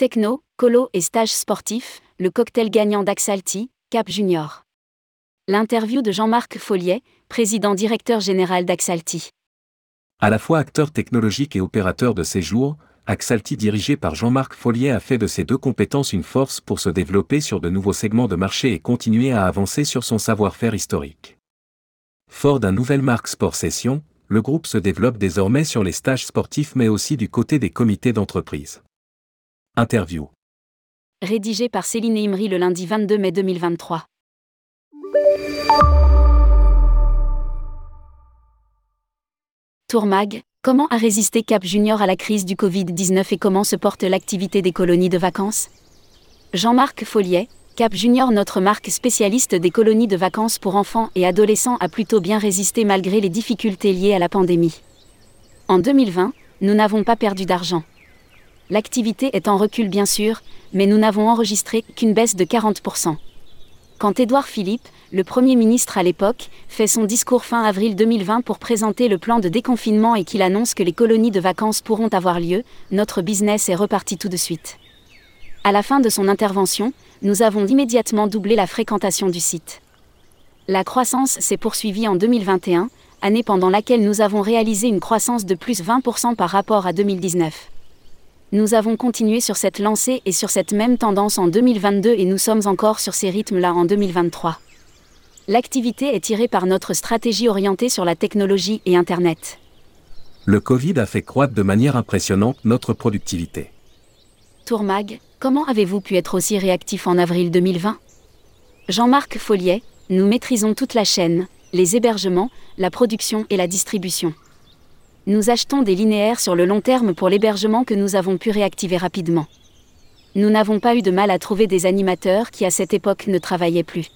Techno, colo et stage sportif, le cocktail gagnant d'Axalti, Cap Junior. L'interview de Jean-Marc Folliet, président directeur général d'Axalti. À la fois acteur technologique et opérateur de séjour, Axalti dirigé par Jean-Marc Folliet a fait de ces deux compétences une force pour se développer sur de nouveaux segments de marché et continuer à avancer sur son savoir-faire historique. Fort d'un nouvel marque Sport Session, le groupe se développe désormais sur les stages sportifs mais aussi du côté des comités d'entreprise. Interview. Rédigé par Céline Imri le lundi 22 mai 2023. Tourmag, comment a résisté Cap Junior à la crise du Covid-19 et comment se porte l'activité des colonies de vacances? Jean-Marc Folliet, Cap Junior, notre marque spécialiste des colonies de vacances pour enfants et adolescents, a plutôt bien résisté malgré les difficultés liées à la pandémie. En 2020, nous n'avons pas perdu d'argent. L'activité est en recul bien sûr, mais nous n'avons enregistré qu'une baisse de 40%. Quand Édouard Philippe, le Premier ministre à l'époque, fait son discours fin avril 2020 pour présenter le plan de déconfinement et qu'il annonce que les colonies de vacances pourront avoir lieu, notre business est reparti tout de suite. À la fin de son intervention, nous avons immédiatement doublé la fréquentation du site. La croissance s'est poursuivie en 2021, année pendant laquelle nous avons réalisé une croissance de plus 20% par rapport à 2019. Nous avons continué sur cette lancée et sur cette même tendance en 2022 et nous sommes encore sur ces rythmes-là en 2023. L'activité est tirée par notre stratégie orientée sur la technologie et Internet. Le Covid a fait croître de manière impressionnante notre productivité. Tourmag, Comment avez-vous pu être aussi réactif en avril 2020 Jean-Marc Folliet, nous maîtrisons toute la chaîne, les hébergements, la production et la distribution. Nous achetons des linéaires sur le long terme pour l'hébergement que nous avons pu réactiver rapidement. Nous n'avons pas eu de mal à trouver des animateurs qui à cette époque ne travaillaient plus.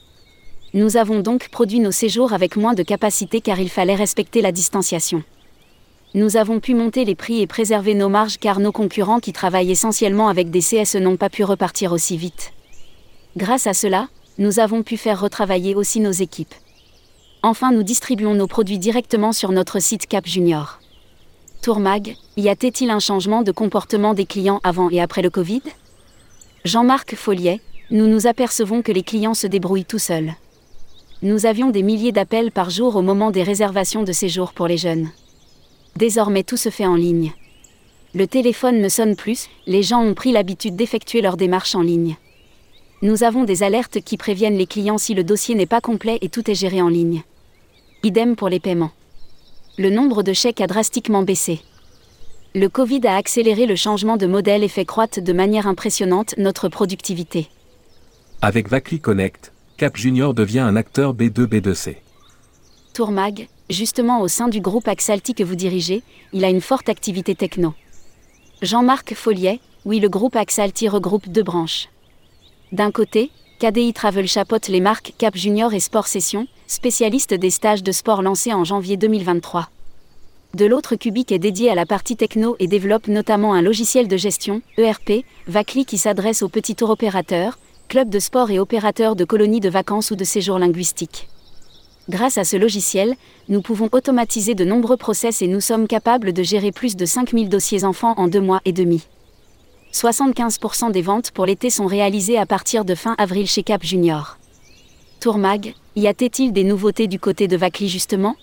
Nous avons donc produit nos séjours avec moins de capacité car il fallait respecter la distanciation nous avons pu monter les prix et préserver nos marges car nos concurrents qui travaillent essentiellement avec des CS n'ont pas pu repartir aussi vite. Grâce à cela, nous avons pu faire retravailler aussi nos équipes. Enfin, nous distribuons nos produits directement sur notre site Cap Junior. Tourmag, y a-t-il un changement de comportement des clients avant et après le Covid? Jean-Marc Folliet, nous nous apercevons que les clients se débrouillent tout seuls. Nous avions des milliers d'appels par jour au moment des réservations de séjour pour les jeunes. Désormais tout se fait en ligne. Le téléphone ne sonne plus, les gens ont pris l'habitude d'effectuer leurs démarches en ligne. Nous avons des alertes qui préviennent les clients si le dossier n'est pas complet et tout est géré en ligne. Idem pour les paiements. Le nombre de chèques a drastiquement baissé. Le Covid a accéléré le changement de modèle et fait croître de manière impressionnante notre productivité. Avec Vacli Connect, Cap Junior devient un acteur B2B2C. Tourmag, justement au sein du groupe Axalti que vous dirigez, il a une forte activité techno. Jean-Marc Folliet, oui, le groupe Axalti regroupe deux branches. D'un côté, KDI Travel chapeaute les marques Cap Junior et Sport Session, spécialistes des stages de sport lancés en janvier 2023. De l'autre, Cubic est dédié à la partie techno et développe notamment un logiciel de gestion, ERP, Vacli qui s'adresse aux petits tours opérateurs, clubs de sport et opérateurs de colonies de vacances ou de séjours linguistiques. Grâce à ce logiciel, nous pouvons automatiser de nombreux process et nous sommes capables de gérer plus de 5000 dossiers enfants en deux mois et demi. 75% des ventes pour l'été sont réalisées à partir de fin avril chez Cap Junior. Tourmag, y a-t-il des nouveautés du côté de Vacli justement?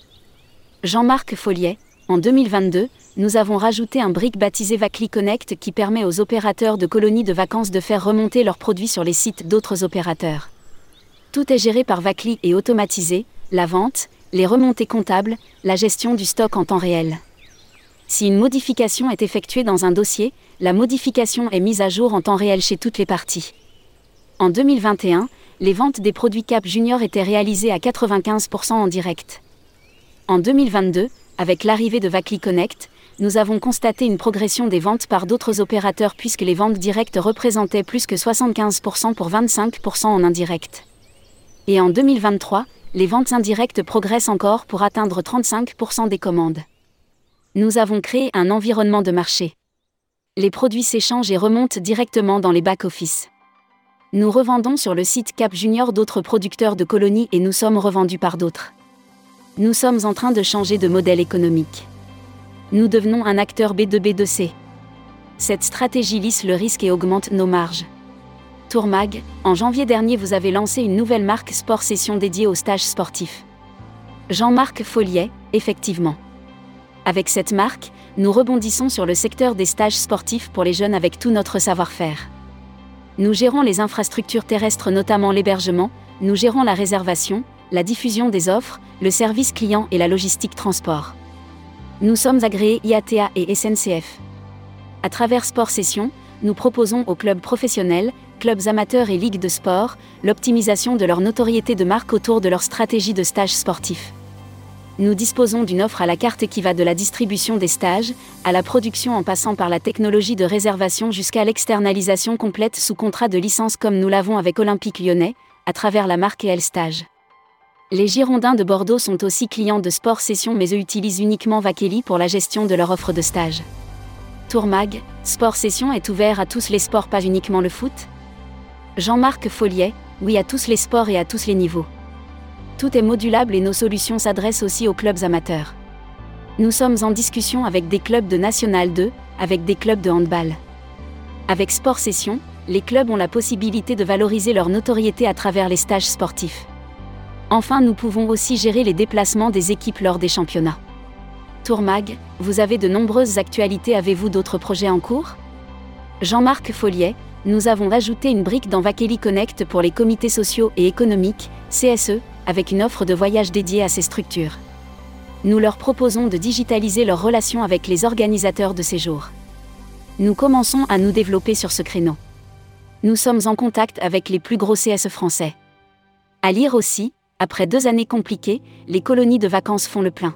Jean-Marc Folliet, en 2022, nous avons rajouté un brick baptisé Vacli Connect qui permet aux opérateurs de colonies de vacances de faire remonter leurs produits sur les sites d'autres opérateurs. Tout est géré par Vacli et automatisé, la vente, les remontées comptables, la gestion du stock en temps réel. Si une modification est effectuée dans un dossier, la modification est mise à jour en temps réel chez toutes les parties. En 2021, les ventes des produits Cap Junior étaient réalisées à 95% en direct. En 2022, avec l'arrivée de Vacli Connect, nous avons constaté une progression des ventes par d'autres opérateurs puisque les ventes directes représentaient plus que 75% pour 25% en indirect. Et en 2023, les ventes indirectes progressent encore pour atteindre 35% des commandes. Nous avons créé un environnement de marché. Les produits s'échangent et remontent directement dans les back-office. Nous revendons sur le site Cap Junior d'autres producteurs de colonies et nous sommes revendus par d'autres. Nous sommes en train de changer de modèle économique. Nous devenons un acteur B2B2C. Cette stratégie lisse le risque et augmente nos marges. Tourmag, en janvier dernier vous avez lancé une nouvelle marque Sport Session dédiée aux stages sportifs. Jean-Marc Folliet, effectivement. Avec cette marque, nous rebondissons sur le secteur des stages sportifs pour les jeunes avec tout notre savoir-faire. Nous gérons les infrastructures terrestres, notamment l'hébergement, nous gérons la réservation, la diffusion des offres, le service client et la logistique transport. Nous sommes agréés IATA et SNCF. À travers Sport Session, nous proposons aux clubs professionnels, clubs amateurs et ligues de sport, l'optimisation de leur notoriété de marque autour de leur stratégie de stage sportif. Nous disposons d'une offre à la carte qui va de la distribution des stages, à la production en passant par la technologie de réservation jusqu'à l'externalisation complète sous contrat de licence comme nous l'avons avec Olympique lyonnais, à travers la marque EL Stage. Les Girondins de Bordeaux sont aussi clients de Sport Session mais eux utilisent uniquement Vakeli pour la gestion de leur offre de stage. Tourmag, Sport Session est ouvert à tous les sports, pas uniquement le foot Jean-Marc Folliet, oui à tous les sports et à tous les niveaux. Tout est modulable et nos solutions s'adressent aussi aux clubs amateurs. Nous sommes en discussion avec des clubs de National 2, avec des clubs de handball. Avec Sport Session, les clubs ont la possibilité de valoriser leur notoriété à travers les stages sportifs. Enfin, nous pouvons aussi gérer les déplacements des équipes lors des championnats. Tourmag, vous avez de nombreuses actualités, avez-vous d'autres projets en cours? Jean-Marc Folliet, nous avons ajouté une brique dans Vakeli Connect pour les comités sociaux et économiques, CSE, avec une offre de voyage dédiée à ces structures. Nous leur proposons de digitaliser leurs relations avec les organisateurs de séjours. Nous commençons à nous développer sur ce créneau. Nous sommes en contact avec les plus gros CSE français. À lire aussi, après deux années compliquées, les colonies de vacances font le plein.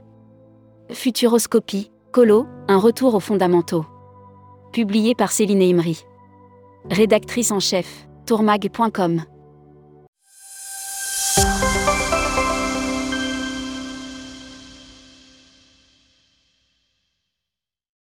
Futuroscopie, Colo, un retour aux fondamentaux. Publié par Céline Imri. Rédactrice en chef, tourmag.com.